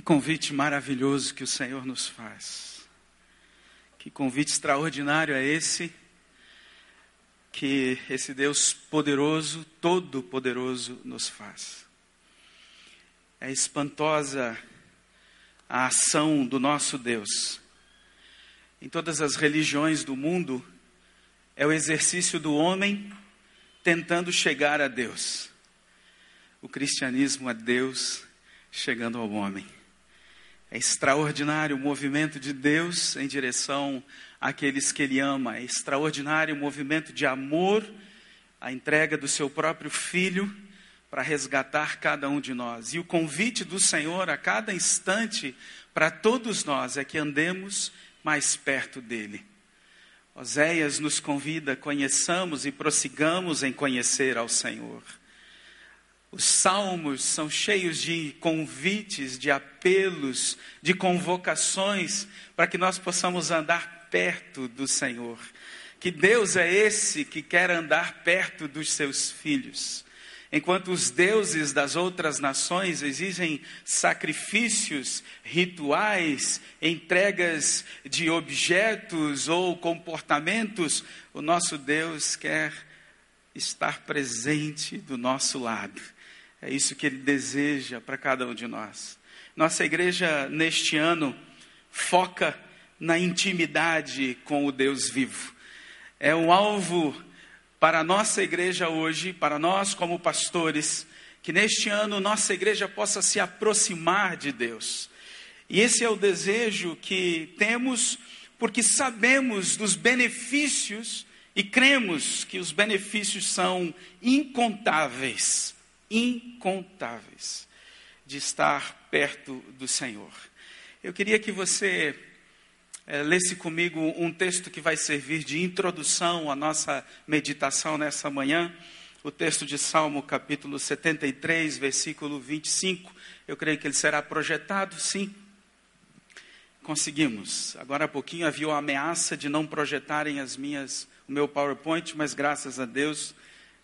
Que convite maravilhoso que o Senhor nos faz. Que convite extraordinário é esse que esse Deus poderoso, todo-poderoso, nos faz. É espantosa a ação do nosso Deus. Em todas as religiões do mundo, é o exercício do homem tentando chegar a Deus. O cristianismo é Deus chegando ao homem. É extraordinário o movimento de Deus em direção àqueles que Ele ama. É extraordinário o movimento de amor, a entrega do seu próprio Filho para resgatar cada um de nós. E o convite do Senhor a cada instante para todos nós é que andemos mais perto dEle. Oséias nos convida, conheçamos e prossigamos em conhecer ao Senhor. Os salmos são cheios de convites, de apelos, de convocações para que nós possamos andar perto do Senhor. Que Deus é esse que quer andar perto dos seus filhos. Enquanto os deuses das outras nações exigem sacrifícios, rituais, entregas de objetos ou comportamentos, o nosso Deus quer estar presente do nosso lado é isso que Ele deseja para cada um de nós. Nossa igreja, neste ano, foca na intimidade com o Deus vivo. É um alvo para a nossa igreja hoje, para nós como pastores, que neste ano nossa igreja possa se aproximar de Deus. E esse é o desejo que temos, porque sabemos dos benefícios e cremos que os benefícios são incontáveis incontáveis de estar perto do Senhor. Eu queria que você é, lesse comigo um texto que vai servir de introdução à nossa meditação nessa manhã, o texto de Salmo capítulo 73, versículo 25. Eu creio que ele será projetado, sim. Conseguimos. Agora há pouquinho havia uma ameaça de não projetarem as minhas, o meu PowerPoint, mas graças a Deus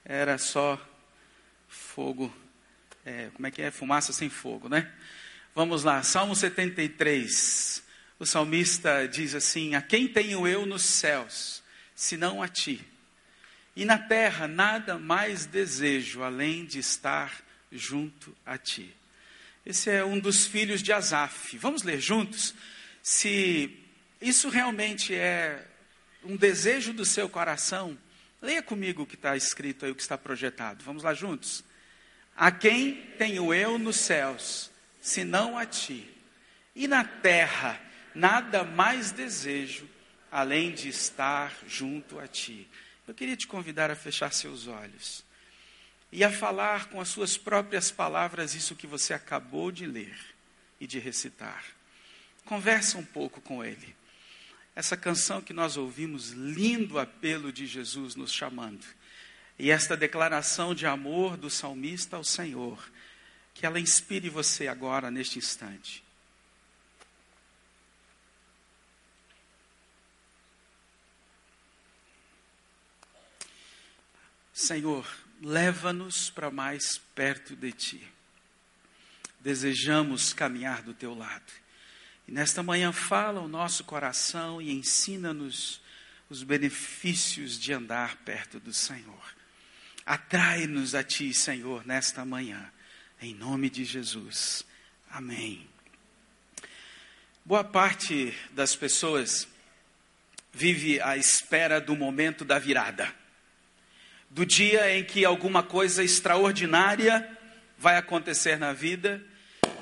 era só fogo, é, como é que é? Fumaça sem fogo, né? Vamos lá, Salmo 73. O salmista diz assim: A quem tenho eu nos céus, senão a ti? E na terra nada mais desejo além de estar junto a ti. Esse é um dos filhos de Asaf. Vamos ler juntos? Se isso realmente é um desejo do seu coração, leia comigo o que está escrito aí, o que está projetado. Vamos lá juntos? A quem tenho eu nos céus, senão a ti? E na terra, nada mais desejo além de estar junto a ti. Eu queria te convidar a fechar seus olhos e a falar com as suas próprias palavras isso que você acabou de ler e de recitar. Conversa um pouco com ele. Essa canção que nós ouvimos, lindo apelo de Jesus nos chamando e esta declaração de amor do salmista ao Senhor, que ela inspire você agora, neste instante. Senhor, leva-nos para mais perto de Ti. Desejamos caminhar do Teu lado. E nesta manhã, fala o nosso coração e ensina-nos os benefícios de andar perto do Senhor. Atrai-nos a Ti, Senhor, nesta manhã, em nome de Jesus. Amém. Boa parte das pessoas vive à espera do momento da virada, do dia em que alguma coisa extraordinária vai acontecer na vida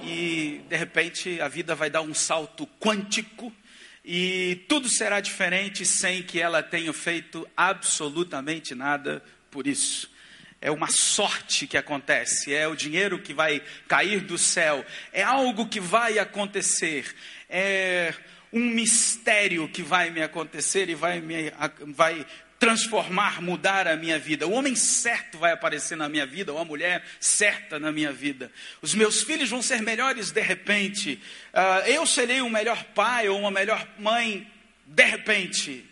e de repente a vida vai dar um salto quântico e tudo será diferente sem que ela tenha feito absolutamente nada por isso. É uma sorte que acontece, é o dinheiro que vai cair do céu, é algo que vai acontecer, é um mistério que vai me acontecer e vai me vai transformar, mudar a minha vida. O homem certo vai aparecer na minha vida, ou a mulher certa na minha vida. Os meus filhos vão ser melhores de repente. Uh, eu serei um melhor pai ou uma melhor mãe de repente.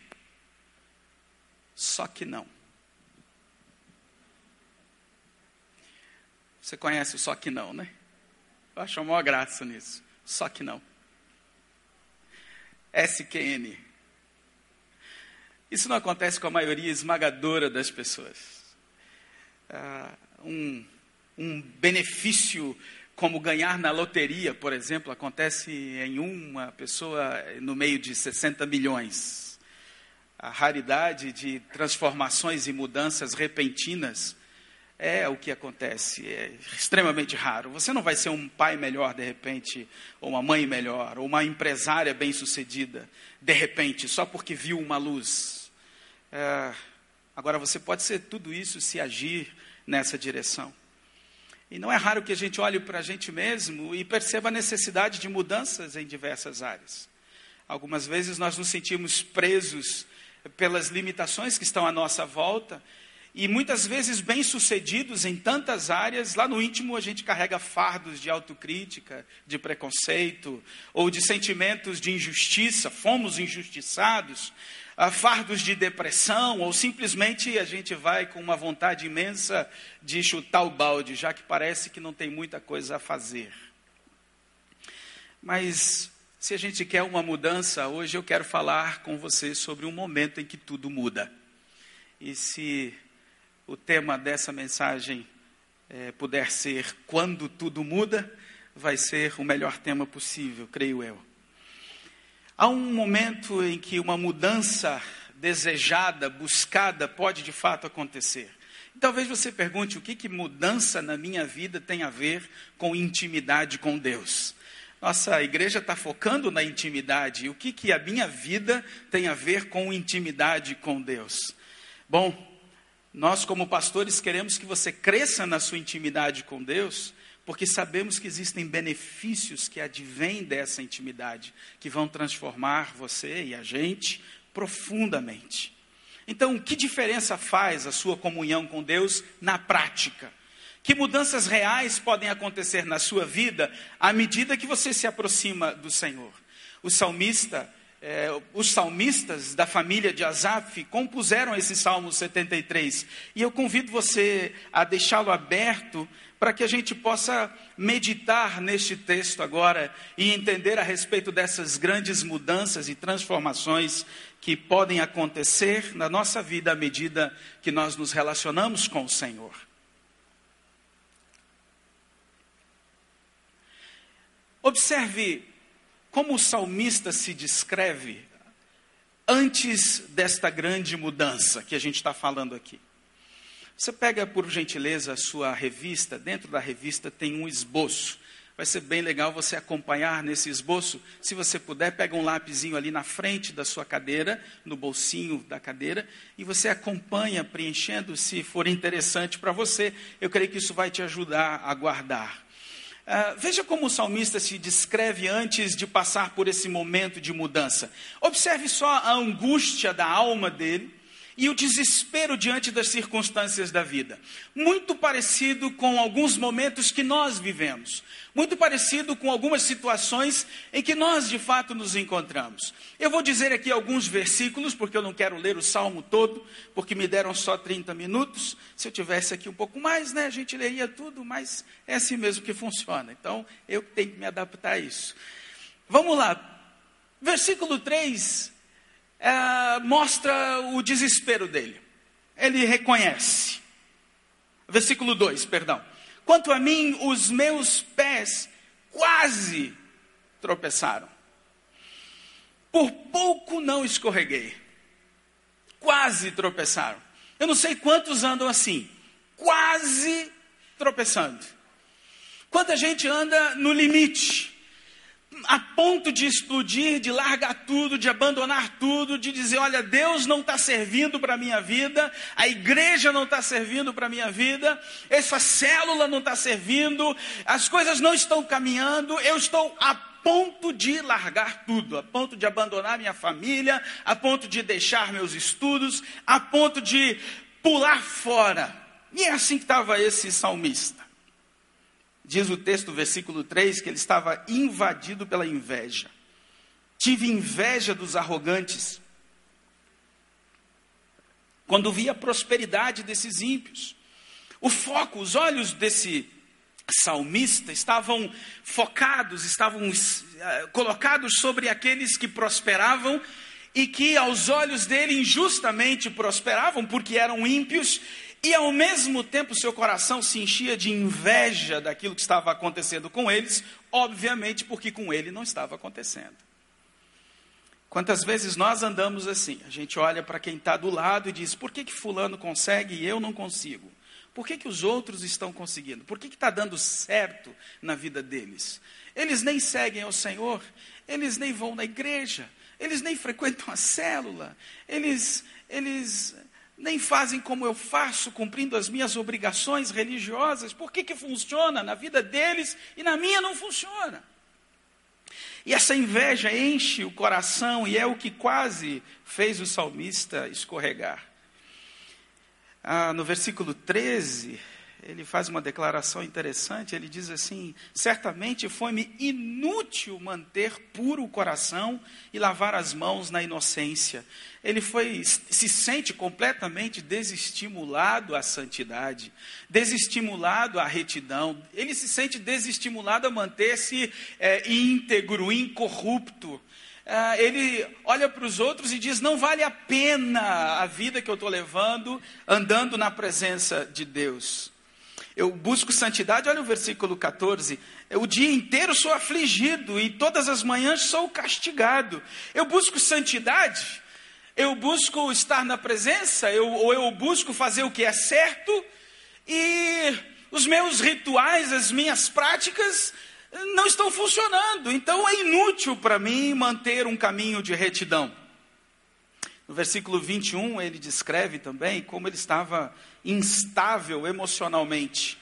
Só que não. Você conhece o só que não, né? Eu acho a maior graça nisso. Só que não. SQN. Isso não acontece com a maioria esmagadora das pessoas. Uh, um, um benefício como ganhar na loteria, por exemplo, acontece em uma pessoa no meio de 60 milhões. A raridade de transformações e mudanças repentinas é o que acontece, é extremamente raro. Você não vai ser um pai melhor de repente, ou uma mãe melhor, ou uma empresária bem-sucedida de repente, só porque viu uma luz. É, agora, você pode ser tudo isso se agir nessa direção. E não é raro que a gente olhe para a gente mesmo e perceba a necessidade de mudanças em diversas áreas. Algumas vezes nós nos sentimos presos pelas limitações que estão à nossa volta e muitas vezes bem-sucedidos em tantas áreas, lá no íntimo a gente carrega fardos de autocrítica, de preconceito ou de sentimentos de injustiça, fomos injustiçados, fardos de depressão, ou simplesmente a gente vai com uma vontade imensa de chutar o balde, já que parece que não tem muita coisa a fazer. Mas se a gente quer uma mudança, hoje eu quero falar com você sobre um momento em que tudo muda. E se o tema dessa mensagem é, puder ser Quando Tudo Muda, vai ser o melhor tema possível, creio eu. Há um momento em que uma mudança desejada, buscada, pode de fato acontecer. talvez você pergunte o que, que mudança na minha vida tem a ver com intimidade com Deus. Nossa igreja está focando na intimidade. O que, que a minha vida tem a ver com intimidade com Deus? Bom, nós, como pastores, queremos que você cresça na sua intimidade com Deus, porque sabemos que existem benefícios que advêm dessa intimidade, que vão transformar você e a gente profundamente. Então, que diferença faz a sua comunhão com Deus na prática? Que mudanças reais podem acontecer na sua vida à medida que você se aproxima do Senhor? O salmista, eh, os salmistas da família de Asaf compuseram esse Salmo 73. E eu convido você a deixá-lo aberto para que a gente possa meditar neste texto agora e entender a respeito dessas grandes mudanças e transformações que podem acontecer na nossa vida à medida que nós nos relacionamos com o Senhor. Observe como o salmista se descreve antes desta grande mudança que a gente está falando aqui. Você pega, por gentileza, a sua revista, dentro da revista tem um esboço. Vai ser bem legal você acompanhar nesse esboço. Se você puder, pega um lapisinho ali na frente da sua cadeira, no bolsinho da cadeira, e você acompanha preenchendo se for interessante para você. Eu creio que isso vai te ajudar a guardar. Uh, veja como o salmista se descreve antes de passar por esse momento de mudança. Observe só a angústia da alma dele e o desespero diante das circunstâncias da vida. Muito parecido com alguns momentos que nós vivemos. Muito parecido com algumas situações em que nós de fato nos encontramos. Eu vou dizer aqui alguns versículos, porque eu não quero ler o salmo todo, porque me deram só 30 minutos. Se eu tivesse aqui um pouco mais, né, a gente leria tudo, mas é assim mesmo que funciona. Então eu tenho que me adaptar a isso. Vamos lá. Versículo 3 é, mostra o desespero dele. Ele reconhece. Versículo 2, perdão. Quanto a mim, os meus pés quase tropeçaram. Por pouco não escorreguei. Quase tropeçaram. Eu não sei quantos andam assim, quase tropeçando. Quanta gente anda no limite a ponto de explodir, de largar tudo, de abandonar tudo, de dizer: olha, Deus não está servindo para a minha vida, a igreja não está servindo para a minha vida, essa célula não está servindo, as coisas não estão caminhando, eu estou a ponto de largar tudo, a ponto de abandonar minha família, a ponto de deixar meus estudos, a ponto de pular fora. E é assim que estava esse salmista. Diz o texto, versículo 3, que ele estava invadido pela inveja. Tive inveja dos arrogantes. Quando vi a prosperidade desses ímpios. O foco, os olhos desse salmista estavam focados, estavam uh, colocados sobre aqueles que prosperavam e que aos olhos dele injustamente prosperavam porque eram ímpios e ao mesmo tempo seu coração se enchia de inveja daquilo que estava acontecendo com eles, obviamente porque com ele não estava acontecendo. Quantas vezes nós andamos assim? A gente olha para quem está do lado e diz: por que, que Fulano consegue e eu não consigo? Por que, que os outros estão conseguindo? Por que está dando certo na vida deles? Eles nem seguem ao Senhor, eles nem vão na igreja, eles nem frequentam a célula, eles, eles nem fazem como eu faço, cumprindo as minhas obrigações religiosas. Por que, que funciona na vida deles e na minha não funciona? E essa inveja enche o coração e é o que quase fez o salmista escorregar. Ah, no versículo 13, ele faz uma declaração interessante. Ele diz assim: Certamente foi-me inútil manter puro o coração e lavar as mãos na inocência. Ele foi, se sente completamente desestimulado à santidade, desestimulado à retidão. Ele se sente desestimulado a manter-se é, íntegro, incorrupto. Ah, ele olha para os outros e diz: Não vale a pena a vida que eu estou levando andando na presença de Deus. Eu busco santidade, olha o versículo 14. O dia inteiro sou afligido e todas as manhãs sou castigado. Eu busco santidade, eu busco estar na presença, eu, ou eu busco fazer o que é certo, e os meus rituais, as minhas práticas não estão funcionando. Então é inútil para mim manter um caminho de retidão. No versículo 21, ele descreve também como ele estava instável emocionalmente.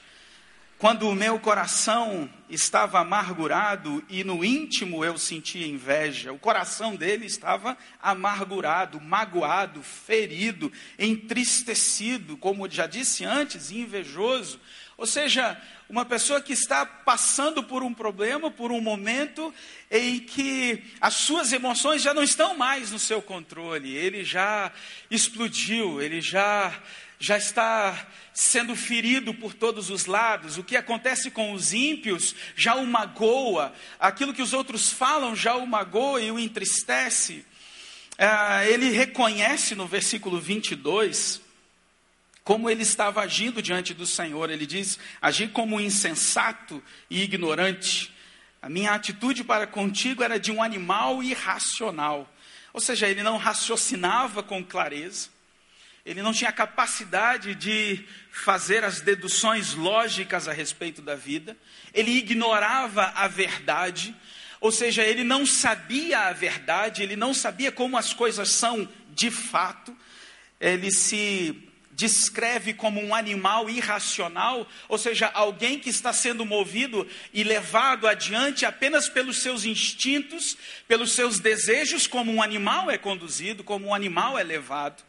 Quando o meu coração estava amargurado e no íntimo eu sentia inveja, o coração dele estava amargurado, magoado, ferido, entristecido, como já disse antes, invejoso. Ou seja, uma pessoa que está passando por um problema, por um momento em que as suas emoções já não estão mais no seu controle, ele já explodiu, ele já já está sendo ferido por todos os lados. O que acontece com os ímpios já o magoa, aquilo que os outros falam já o magoa e o entristece. Ah, ele reconhece no versículo 22 como ele estava agindo diante do Senhor. Ele diz: agir como insensato e ignorante. A minha atitude para contigo era de um animal irracional. Ou seja, ele não raciocinava com clareza ele não tinha capacidade de fazer as deduções lógicas a respeito da vida, ele ignorava a verdade, ou seja, ele não sabia a verdade, ele não sabia como as coisas são de fato, ele se descreve como um animal irracional, ou seja, alguém que está sendo movido e levado adiante apenas pelos seus instintos, pelos seus desejos, como um animal é conduzido, como um animal é levado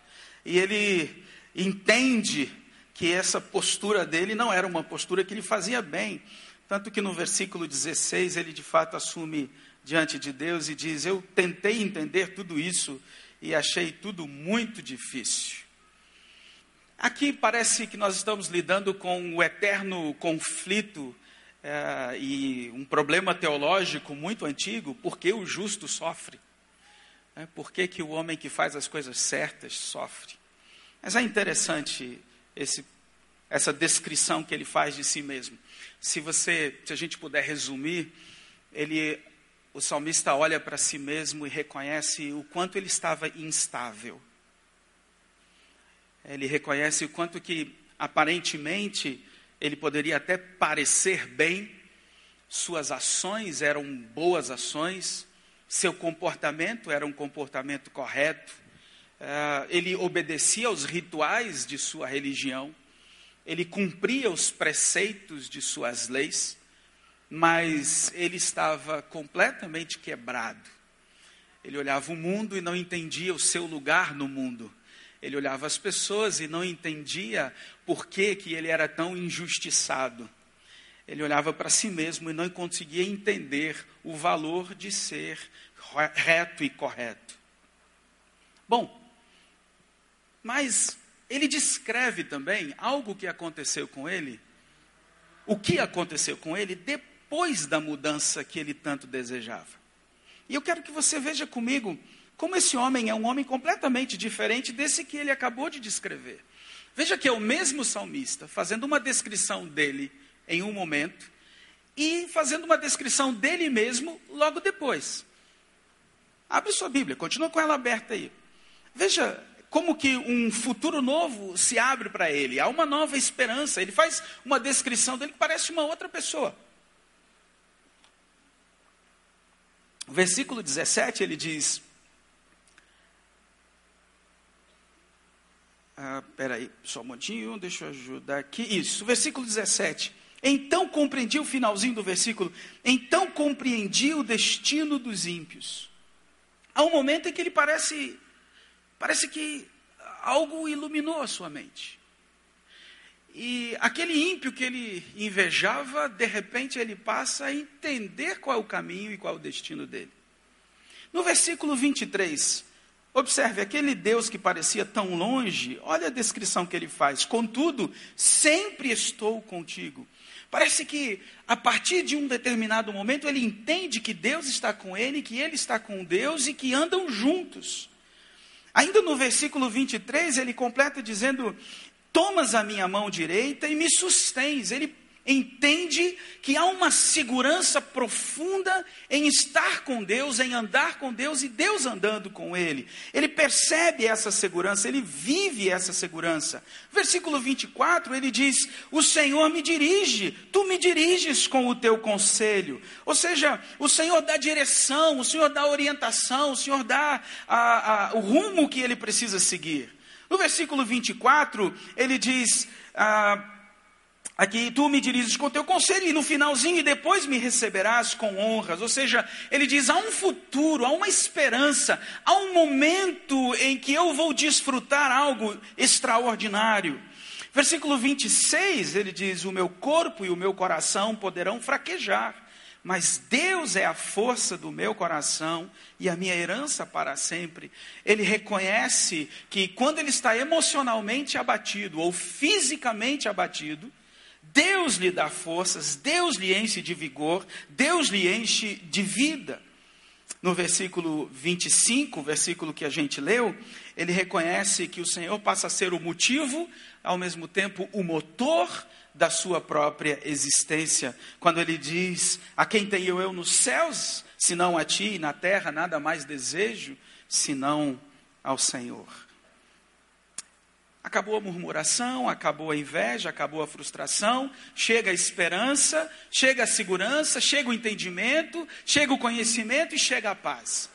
e ele entende que essa postura dele não era uma postura que lhe fazia bem. Tanto que no versículo 16 ele de fato assume diante de Deus e diz: Eu tentei entender tudo isso e achei tudo muito difícil. Aqui parece que nós estamos lidando com o eterno conflito é, e um problema teológico muito antigo, porque o justo sofre. É, por que, que o homem que faz as coisas certas sofre? Mas é interessante esse, essa descrição que ele faz de si mesmo. Se você, se a gente puder resumir, ele, o salmista olha para si mesmo e reconhece o quanto ele estava instável. Ele reconhece o quanto que aparentemente ele poderia até parecer bem, suas ações eram boas ações, seu comportamento era um comportamento correto, uh, ele obedecia aos rituais de sua religião, ele cumpria os preceitos de suas leis, mas ele estava completamente quebrado. Ele olhava o mundo e não entendia o seu lugar no mundo. Ele olhava as pessoas e não entendia por que, que ele era tão injustiçado. Ele olhava para si mesmo e não conseguia entender o valor de ser reto e correto. Bom, mas ele descreve também algo que aconteceu com ele o que aconteceu com ele depois da mudança que ele tanto desejava. E eu quero que você veja comigo como esse homem é um homem completamente diferente desse que ele acabou de descrever. Veja que é o mesmo salmista fazendo uma descrição dele em um momento e fazendo uma descrição dele mesmo logo depois. Abre sua Bíblia, continua com ela aberta aí. Veja como que um futuro novo se abre para ele, há uma nova esperança. Ele faz uma descrição dele que parece uma outra pessoa. O versículo 17 ele diz: ah, Peraí, só um momentinho, deixa eu ajudar aqui. Isso, versículo 17. Então compreendi o finalzinho do versículo. Então compreendi o destino dos ímpios. Há um momento em que ele parece, parece que algo iluminou a sua mente. E aquele ímpio que ele invejava, de repente ele passa a entender qual é o caminho e qual é o destino dele. No versículo 23, observe aquele Deus que parecia tão longe, olha a descrição que ele faz. Contudo, sempre estou contigo. Parece que a partir de um determinado momento ele entende que Deus está com ele, que ele está com Deus e que andam juntos. Ainda no versículo 23, ele completa dizendo: Tomas a minha mão direita e me sustens. Ele entende que há uma segurança profunda em estar com Deus, em andar com Deus e Deus andando com ele. Ele percebe essa segurança, ele vive essa segurança. Versículo 24, ele diz: O Senhor me dirige, tu me diriges com o teu conselho. Ou seja, o Senhor dá direção, o Senhor dá orientação, o Senhor dá a, a, o rumo que ele precisa seguir. No versículo 24, ele diz. Ah, Aqui tu me diriges com teu conselho e no finalzinho e depois me receberás com honras. Ou seja, ele diz: há um futuro, há uma esperança, há um momento em que eu vou desfrutar algo extraordinário. Versículo 26, ele diz: O meu corpo e o meu coração poderão fraquejar, mas Deus é a força do meu coração e a minha herança para sempre. Ele reconhece que quando ele está emocionalmente abatido ou fisicamente abatido, Deus lhe dá forças, Deus lhe enche de vigor, Deus lhe enche de vida. No versículo 25, versículo que a gente leu, ele reconhece que o Senhor passa a ser o motivo, ao mesmo tempo o motor da sua própria existência. Quando ele diz: A quem tenho eu nos céus, senão a ti, e na terra nada mais desejo, senão ao Senhor. Acabou a murmuração, acabou a inveja, acabou a frustração, chega a esperança, chega a segurança, chega o entendimento, chega o conhecimento e chega a paz.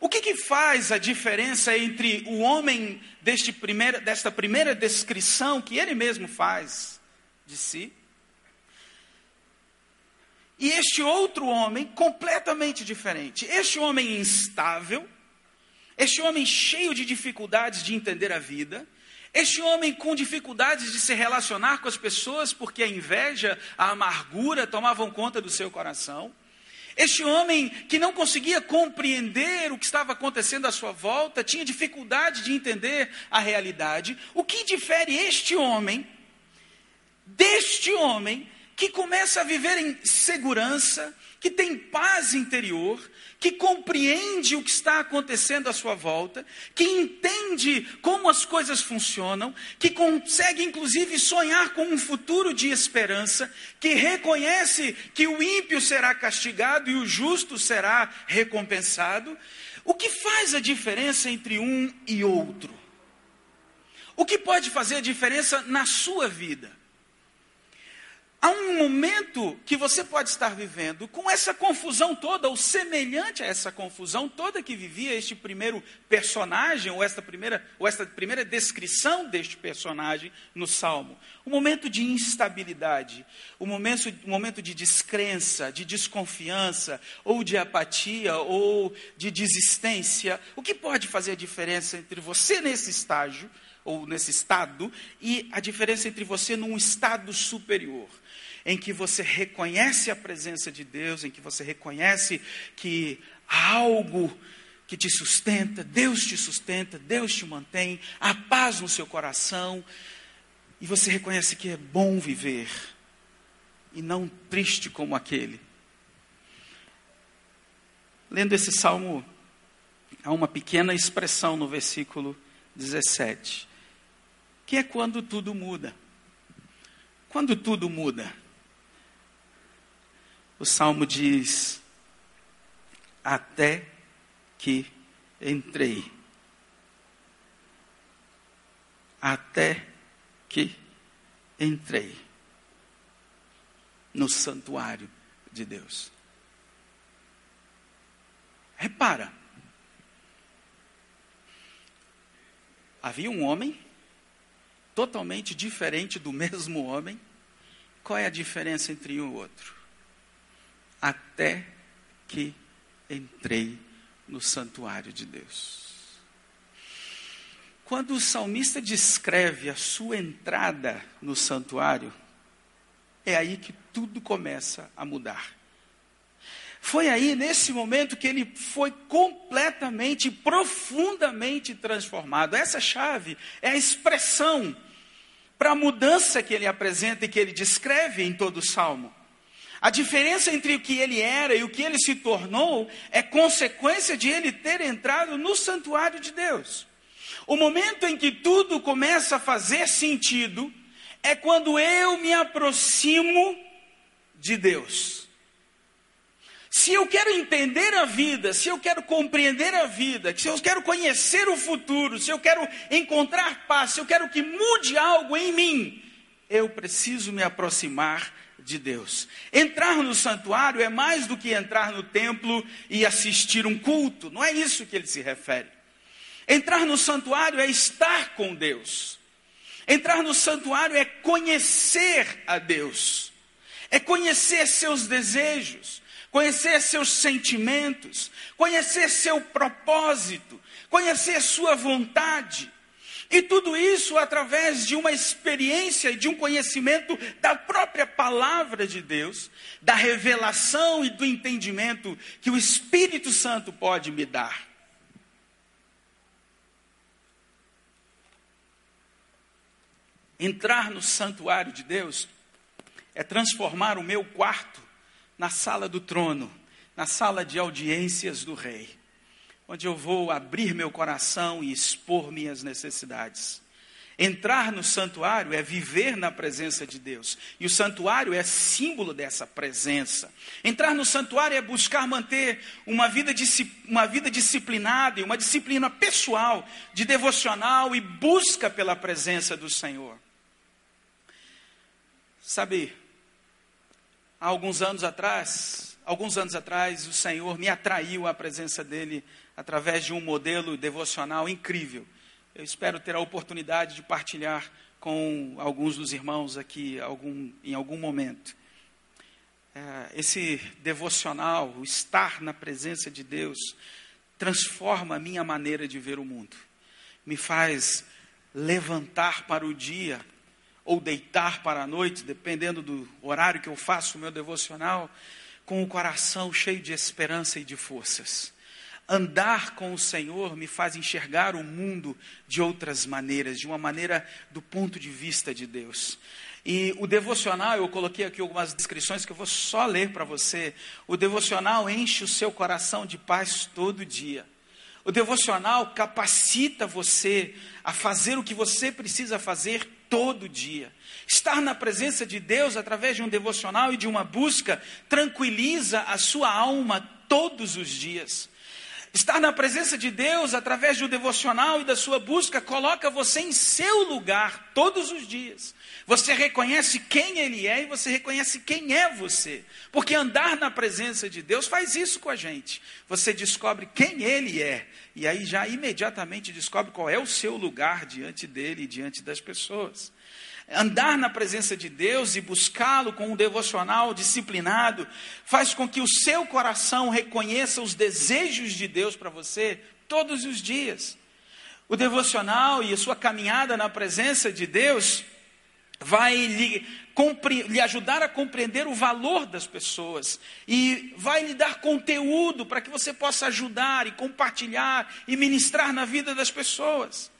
O que, que faz a diferença entre o homem deste primeira, desta primeira descrição que ele mesmo faz de si e este outro homem completamente diferente? Este homem instável, este homem cheio de dificuldades de entender a vida, este homem com dificuldades de se relacionar com as pessoas, porque a inveja, a amargura tomavam conta do seu coração. Este homem que não conseguia compreender o que estava acontecendo à sua volta, tinha dificuldade de entender a realidade. O que difere este homem deste homem que começa a viver em segurança, que tem paz interior, que compreende o que está acontecendo à sua volta, que entende como as coisas funcionam, que consegue inclusive sonhar com um futuro de esperança, que reconhece que o ímpio será castigado e o justo será recompensado. O que faz a diferença entre um e outro? O que pode fazer a diferença na sua vida? Há um momento que você pode estar vivendo com essa confusão toda, ou semelhante a essa confusão toda que vivia este primeiro personagem, ou esta primeira, ou esta primeira descrição deste personagem no Salmo. Um momento de instabilidade, um momento, um momento de descrença, de desconfiança, ou de apatia, ou de desistência. O que pode fazer a diferença entre você nesse estágio, ou nesse estado, e a diferença entre você num estado superior? Em que você reconhece a presença de Deus, em que você reconhece que há algo que te sustenta, Deus te sustenta, Deus te mantém, há paz no seu coração, e você reconhece que é bom viver e não triste como aquele. Lendo esse salmo, há uma pequena expressão no versículo 17, que é quando tudo muda. Quando tudo muda, o salmo diz: Até que entrei. Até que entrei no santuário de Deus. Repara, havia um homem totalmente diferente do mesmo homem. Qual é a diferença entre um e o outro? Até que entrei no santuário de Deus. Quando o salmista descreve a sua entrada no santuário, é aí que tudo começa a mudar. Foi aí, nesse momento, que ele foi completamente, profundamente transformado. Essa chave é a expressão para a mudança que ele apresenta e que ele descreve em todo o salmo. A diferença entre o que ele era e o que ele se tornou é consequência de ele ter entrado no santuário de Deus. O momento em que tudo começa a fazer sentido é quando eu me aproximo de Deus. Se eu quero entender a vida, se eu quero compreender a vida, se eu quero conhecer o futuro, se eu quero encontrar paz, se eu quero que mude algo em mim, eu preciso me aproximar de Deus. Entrar no santuário é mais do que entrar no templo e assistir um culto, não é isso que ele se refere. Entrar no santuário é estar com Deus. Entrar no santuário é conhecer a Deus, é conhecer seus desejos, conhecer seus sentimentos, conhecer seu propósito, conhecer sua vontade. E tudo isso através de uma experiência e de um conhecimento da própria palavra de Deus, da revelação e do entendimento que o Espírito Santo pode me dar. Entrar no santuário de Deus é transformar o meu quarto na sala do trono, na sala de audiências do rei, onde eu vou abrir meu coração e expor minhas necessidades. Entrar no santuário é viver na presença de Deus. E o santuário é símbolo dessa presença. Entrar no santuário é buscar manter uma vida, uma vida disciplinada e uma disciplina pessoal, de devocional e busca pela presença do Senhor. Sabe, há alguns anos atrás, alguns anos atrás, o Senhor me atraiu à presença dele através de um modelo devocional incrível. Eu espero ter a oportunidade de partilhar com alguns dos irmãos aqui algum, em algum momento. É, esse devocional, o estar na presença de Deus, transforma a minha maneira de ver o mundo. Me faz levantar para o dia ou deitar para a noite, dependendo do horário que eu faço o meu devocional, com o coração cheio de esperança e de forças. Andar com o Senhor me faz enxergar o mundo de outras maneiras, de uma maneira do ponto de vista de Deus. E o devocional, eu coloquei aqui algumas descrições que eu vou só ler para você. O devocional enche o seu coração de paz todo dia. O devocional capacita você a fazer o que você precisa fazer todo dia. Estar na presença de Deus através de um devocional e de uma busca tranquiliza a sua alma todos os dias. Estar na presença de Deus através um devocional e da sua busca coloca você em seu lugar todos os dias. Você reconhece quem Ele é e você reconhece quem é você. Porque andar na presença de Deus faz isso com a gente. Você descobre quem Ele é e aí já imediatamente descobre qual é o seu lugar diante dele e diante das pessoas. Andar na presença de Deus e buscá-lo com um devocional disciplinado faz com que o seu coração reconheça os desejos de Deus para você todos os dias. O devocional e a sua caminhada na presença de Deus vai lhe, lhe, ajudar a compreender o valor das pessoas e vai lhe dar conteúdo para que você possa ajudar e compartilhar e ministrar na vida das pessoas.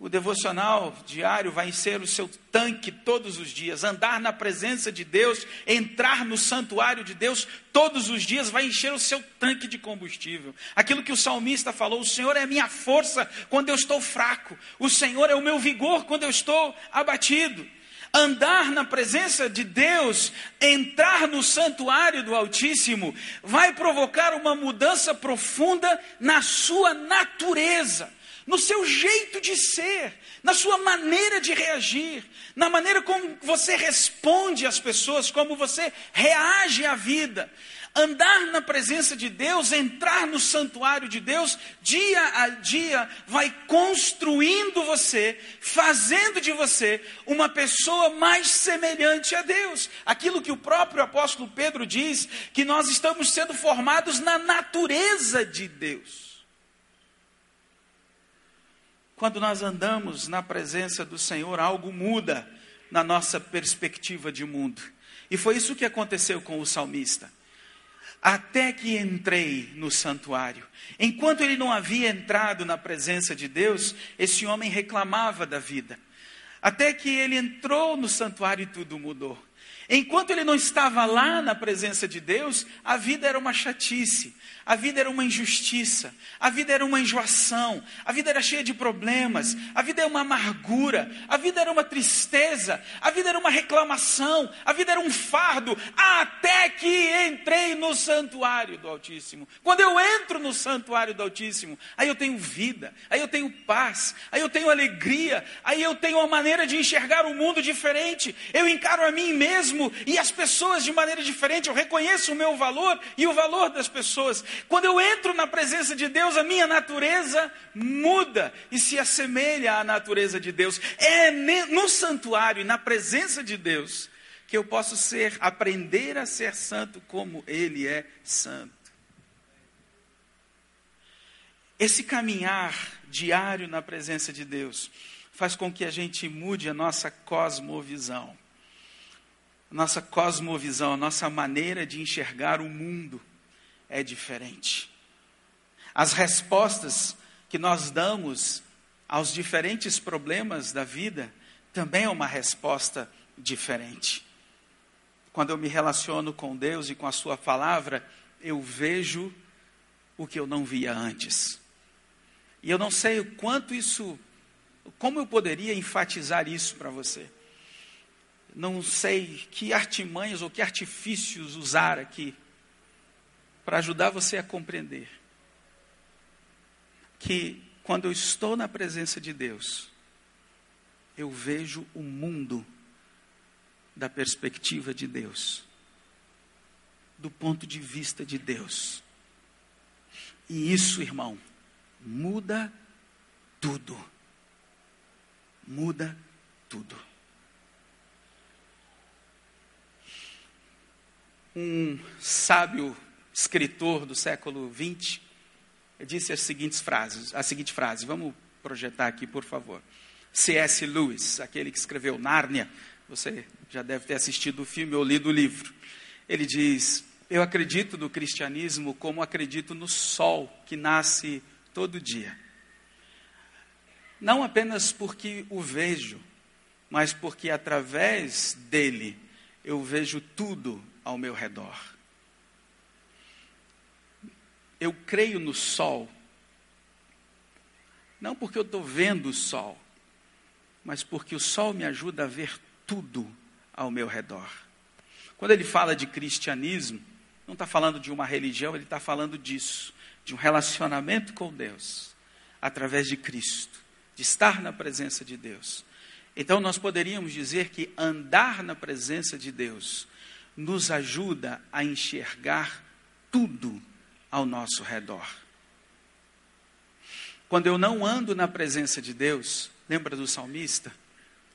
O devocional diário vai encher o seu tanque todos os dias. Andar na presença de Deus, entrar no santuário de Deus todos os dias vai encher o seu tanque de combustível. Aquilo que o salmista falou: o Senhor é minha força quando eu estou fraco, o Senhor é o meu vigor quando eu estou abatido. Andar na presença de Deus, entrar no santuário do Altíssimo, vai provocar uma mudança profunda na sua natureza no seu jeito de ser, na sua maneira de reagir, na maneira como você responde às pessoas, como você reage à vida. Andar na presença de Deus, entrar no santuário de Deus, dia a dia, vai construindo você, fazendo de você uma pessoa mais semelhante a Deus. Aquilo que o próprio apóstolo Pedro diz, que nós estamos sendo formados na natureza de Deus. Quando nós andamos na presença do Senhor, algo muda na nossa perspectiva de mundo. E foi isso que aconteceu com o salmista. Até que entrei no santuário. Enquanto ele não havia entrado na presença de Deus, esse homem reclamava da vida. Até que ele entrou no santuário e tudo mudou. Enquanto ele não estava lá na presença de Deus, a vida era uma chatice, a vida era uma injustiça, a vida era uma enjoação, a vida era cheia de problemas, a vida era uma amargura, a vida era uma tristeza, a vida era uma reclamação, a vida era um fardo, até que entrei no santuário do Altíssimo. Quando eu entro no santuário do Altíssimo, aí eu tenho vida, aí eu tenho paz, aí eu tenho alegria, aí eu tenho uma maneira de enxergar o mundo diferente, eu encaro a mim mesmo e as pessoas de maneira diferente, eu reconheço o meu valor e o valor das pessoas. Quando eu entro na presença de Deus, a minha natureza muda e se assemelha à natureza de Deus. É no santuário e na presença de Deus que eu posso ser, aprender a ser santo como Ele é santo. Esse caminhar diário na presença de Deus faz com que a gente mude a nossa cosmovisão. Nossa cosmovisão, a nossa maneira de enxergar o mundo é diferente. As respostas que nós damos aos diferentes problemas da vida também é uma resposta diferente. Quando eu me relaciono com Deus e com a Sua palavra, eu vejo o que eu não via antes. E eu não sei o quanto isso, como eu poderia enfatizar isso para você. Não sei que artimanhas ou que artifícios usar aqui para ajudar você a compreender que quando eu estou na presença de Deus, eu vejo o mundo da perspectiva de Deus, do ponto de vista de Deus. E isso, irmão, muda tudo. Muda tudo. Um sábio escritor do século XX, disse as seguintes frases, a seguinte frase, vamos projetar aqui, por favor. C.S. Lewis, aquele que escreveu Nárnia, você já deve ter assistido o filme ou lido o livro. Ele diz: Eu acredito no cristianismo como acredito no sol que nasce todo dia. Não apenas porque o vejo, mas porque através dele eu vejo tudo ao meu redor eu creio no sol, não porque eu estou vendo o sol, mas porque o sol me ajuda a ver tudo ao meu redor. Quando ele fala de cristianismo, não está falando de uma religião, ele está falando disso, de um relacionamento com Deus, através de Cristo, de estar na presença de Deus. Então, nós poderíamos dizer que andar na presença de Deus nos ajuda a enxergar tudo ao nosso redor. Quando eu não ando na presença de Deus, lembra do salmista?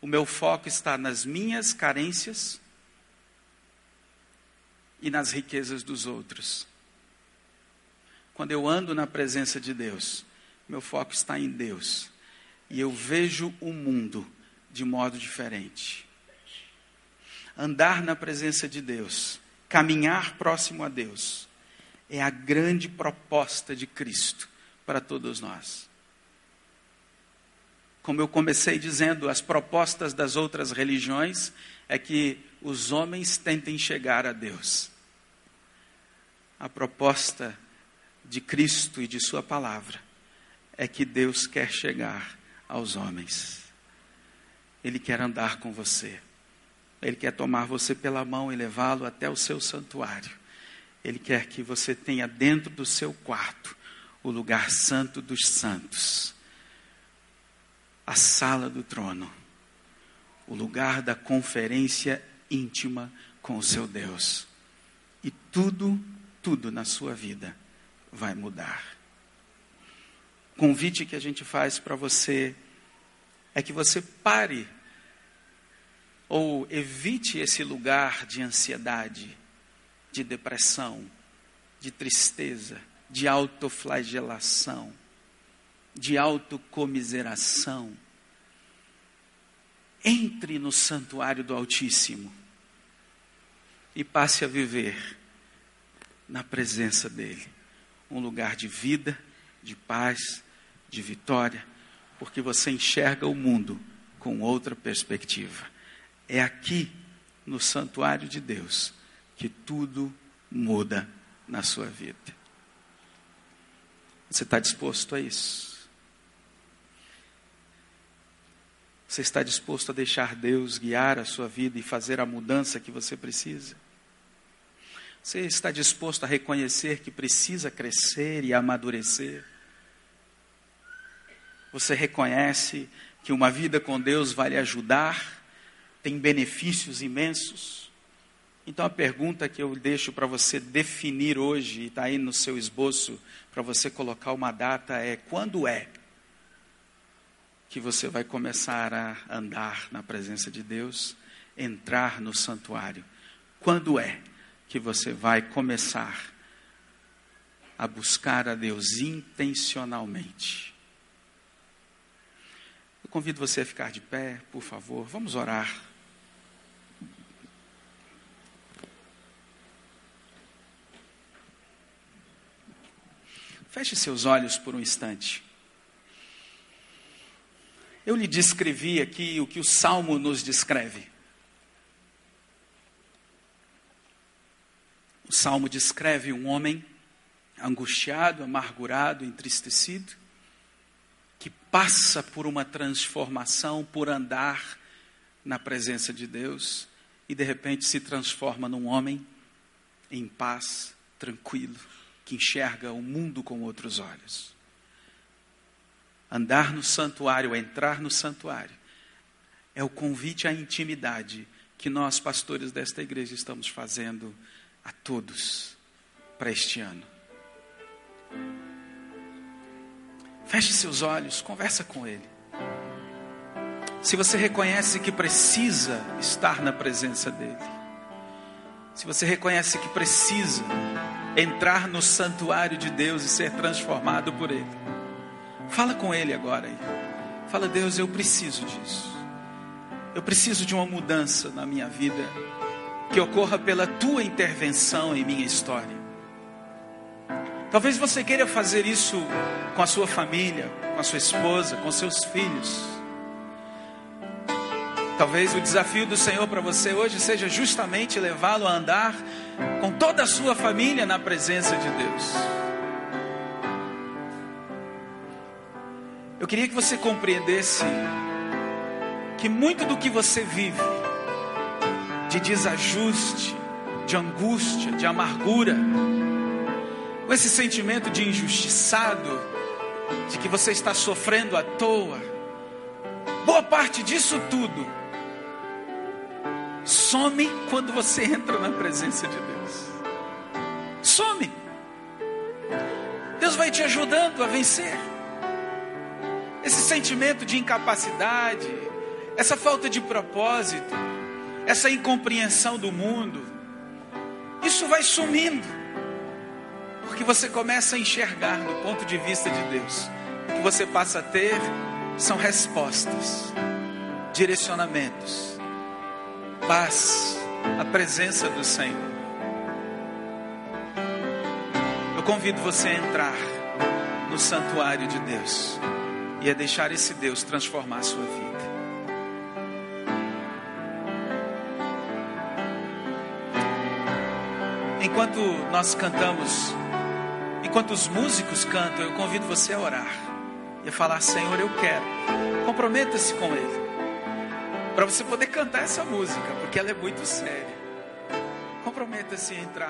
O meu foco está nas minhas carências e nas riquezas dos outros. Quando eu ando na presença de Deus, meu foco está em Deus. E eu vejo o mundo de modo diferente. Andar na presença de Deus, caminhar próximo a Deus, é a grande proposta de Cristo para todos nós. Como eu comecei dizendo, as propostas das outras religiões é que os homens tentem chegar a Deus. A proposta de Cristo e de Sua palavra é que Deus quer chegar aos homens. Ele quer andar com você. Ele quer tomar você pela mão e levá-lo até o seu santuário. Ele quer que você tenha dentro do seu quarto o lugar santo dos santos, a sala do trono, o lugar da conferência íntima com o seu Deus. E tudo, tudo na sua vida vai mudar. O convite que a gente faz para você é que você pare ou evite esse lugar de ansiedade, de depressão, de tristeza, de autoflagelação, de autocomiseração. Entre no santuário do Altíssimo e passe a viver na presença dEle. Um lugar de vida, de paz, de vitória, porque você enxerga o mundo com outra perspectiva. É aqui, no santuário de Deus, que tudo muda na sua vida. Você está disposto a isso? Você está disposto a deixar Deus guiar a sua vida e fazer a mudança que você precisa? Você está disposto a reconhecer que precisa crescer e amadurecer? Você reconhece que uma vida com Deus vai lhe ajudar tem benefícios imensos. Então a pergunta que eu deixo para você definir hoje, e está aí no seu esboço, para você colocar uma data, é quando é que você vai começar a andar na presença de Deus, entrar no santuário? Quando é que você vai começar a buscar a Deus intencionalmente? Eu convido você a ficar de pé, por favor, vamos orar. Feche seus olhos por um instante. Eu lhe descrevi aqui o que o Salmo nos descreve. O Salmo descreve um homem angustiado, amargurado, entristecido, que passa por uma transformação por andar na presença de Deus e de repente se transforma num homem em paz, tranquilo que enxerga o mundo com outros olhos. Andar no santuário, entrar no santuário, é o convite à intimidade que nós, pastores desta igreja, estamos fazendo a todos para este ano. Feche seus olhos, conversa com Ele. Se você reconhece que precisa estar na presença dEle, se você reconhece que precisa entrar no santuário de Deus e ser transformado por Ele. Fala com Ele agora aí. Fala, Deus, eu preciso disso. Eu preciso de uma mudança na minha vida que ocorra pela tua intervenção em minha história. Talvez você queira fazer isso com a sua família, com a sua esposa, com seus filhos. Talvez o desafio do Senhor para você hoje seja justamente levá-lo a andar com toda a sua família na presença de Deus. Eu queria que você compreendesse que muito do que você vive, de desajuste, de angústia, de amargura, com esse sentimento de injustiçado, de que você está sofrendo à toa, boa parte disso tudo some quando você entra na presença de Deus. Some. Deus vai te ajudando a vencer. Esse sentimento de incapacidade, essa falta de propósito, essa incompreensão do mundo, isso vai sumindo. Porque você começa a enxergar do ponto de vista de Deus. O que você passa a ter são respostas, direcionamentos paz, a presença do Senhor. Eu convido você a entrar no santuário de Deus e é deixar esse Deus transformar a sua vida. Enquanto nós cantamos, enquanto os músicos cantam, eu convido você a orar e a falar: Senhor, eu quero. Comprometa-se com Ele, para você poder cantar essa música, porque ela é muito séria. Comprometa-se a entrar.